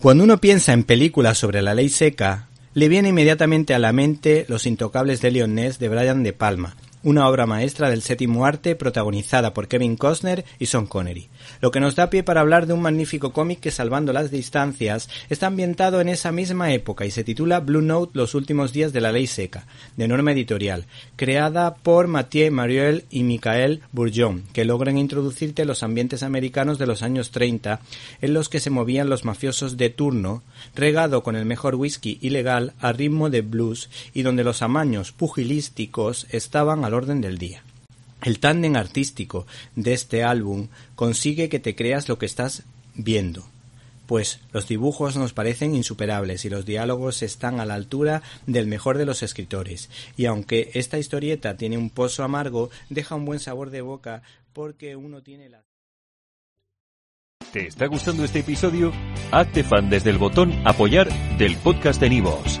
Cuando uno piensa en películas sobre la ley seca, le viene inmediatamente a la mente Los intocables de Leon Ness de Brian De Palma, una obra maestra del séptimo arte protagonizada por Kevin Costner y Sean Connery, lo que nos da pie para hablar de un magnífico cómic que salvando las distancias está ambientado en esa misma época y se titula Blue Note Los últimos días de la ley seca, de norma editorial, creada por Mathieu Mariel y Michael Bourgeon, que logran introducirte los ambientes americanos de los años 30 en los que se movían los mafiosos de turno, regado con el mejor whisky ilegal a ritmo de blues y donde los amaños pugilísticos estaban al orden del día. El tándem artístico de este álbum consigue que te creas lo que estás viendo, pues los dibujos nos parecen insuperables y los diálogos están a la altura del mejor de los escritores, y aunque esta historieta tiene un pozo amargo, deja un buen sabor de boca porque uno tiene la... ¿Te está gustando este episodio? Hazte fan desde el botón apoyar del podcast de Nivos.